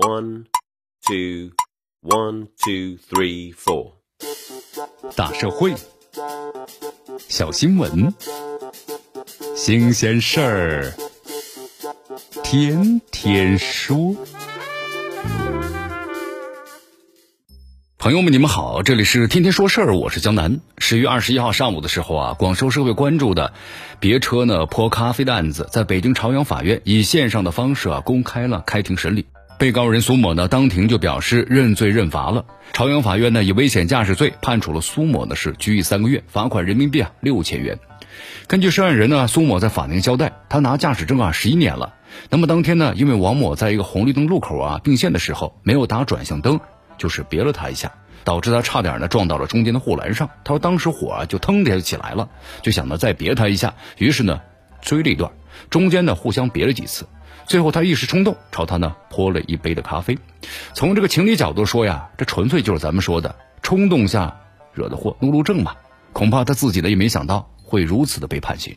One, two, one, two, three, four。大社会，小新闻，新鲜事儿，天天说。朋友们，你们好，这里是天天说事儿，我是江南。十月二十一号上午的时候啊，广受社会关注的别车呢泼咖啡的案子，在北京朝阳法院以线上的方式啊公开了开庭审理。被告人苏某呢，当庭就表示认罪认罚了。朝阳法院呢，以危险驾驶罪判处了苏某呢是拘役三个月，罚款人民币啊六千元。根据涉案人呢，苏某在法庭交代，他拿驾驶证啊十一年了。那么当天呢，因为王某在一个红绿灯路口啊并线的时候没有打转向灯，就是别了他一下，导致他差点呢撞到了中间的护栏上。他说当时火啊就腾的就起来了，就想呢再别他一下，于是呢追了一段，中间呢互相别了几次。最后，他一时冲动，朝他呢泼了一杯的咖啡。从这个情理角度说呀，这纯粹就是咱们说的冲动下惹的祸，路怒症嘛。恐怕他自己呢也没想到会如此的被判刑。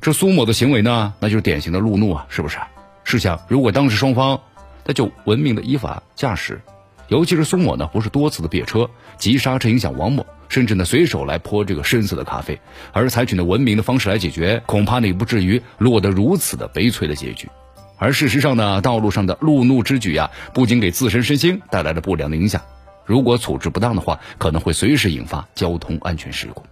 这苏某的行为呢，那就是典型的路怒啊，是不是？试想，如果当时双方那就文明的依法驾驶，尤其是苏某呢不是多次的别车急刹车影响王某，甚至呢随手来泼这个深色的咖啡，而采取呢文明的方式来解决，恐怕呢也不至于落得如此的悲催的结局。而事实上呢，道路上的路怒之举啊，不仅给自身身心带来了不良的影响，如果处置不当的话，可能会随时引发交通安全事故。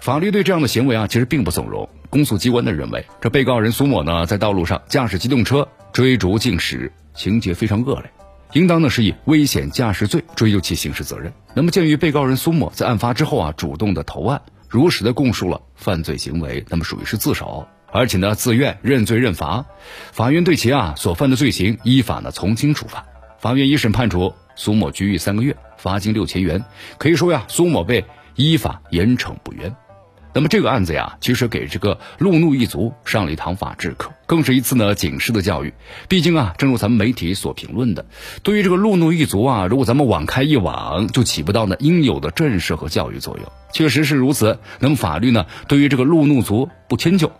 法律对这样的行为啊，其实并不纵容。公诉机关呢认为，这被告人苏某呢，在道路上驾驶机动车追逐竞驶，情节非常恶劣，应当呢是以危险驾驶罪追究其刑事责任。那么，鉴于被告人苏某在案发之后啊，主动的投案，如实的供述了犯罪行为，那么属于是自首。而且呢，自愿认罪认罚，法院对其啊所犯的罪行依法呢从轻处罚。法院一审判处苏某拘役三个月，罚金六千元。可以说呀，苏某被依法严惩不冤。那么这个案子呀，其实给这个路怒一族上了一堂法制课，更是一次呢警示的教育。毕竟啊，正如咱们媒体所评论的，对于这个路怒一族啊，如果咱们网开一网，就起不到呢应有的震慑和教育作用。确实是如此。那么法律呢，对于这个路怒族不迁就。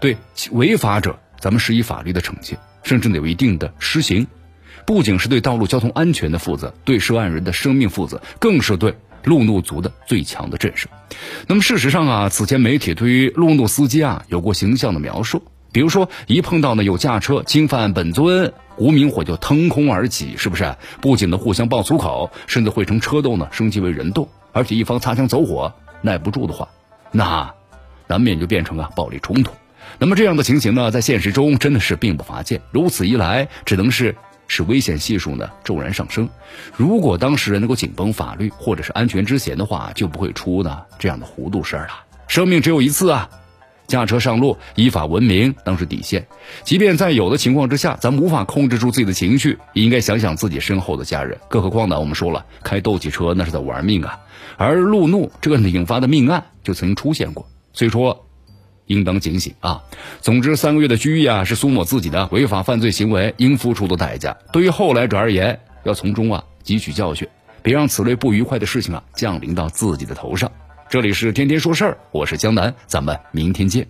对违法者，咱们施以法律的惩戒，甚至有一定的施行，不仅是对道路交通安全的负责，对涉案人的生命负责，更是对路怒族的最强的震慑。那么事实上啊，此前媒体对于路怒司机啊有过形象的描述，比如说一碰到呢有驾车侵犯本尊，无名火就腾空而起，是不是？不仅呢互相爆粗口，甚至会成车斗呢升级为人斗，而且一方擦枪走火耐不住的话，那难免就变成啊暴力冲突。那么这样的情形呢，在现实中真的是并不乏见。如此一来，只能是使危险系数呢骤然上升。如果当事人能够紧绷法律或者是安全之弦的话，就不会出呢这样的糊涂事儿了。生命只有一次啊，驾车上路依法文明当是底线。即便在有的情况之下，咱无法控制住自己的情绪，也应该想想自己身后的家人。更何况呢，我们说了，开斗气车那是在玩命啊。而路怒这个引发的命案就曾经出现过，所以说。应当警醒啊！总之，三个月的拘役啊，是苏某自己的违法犯罪行为应付出的代价。对于后来者而言，要从中啊汲取教训，别让此类不愉快的事情啊降临到自己的头上。这里是天天说事儿，我是江南，咱们明天见。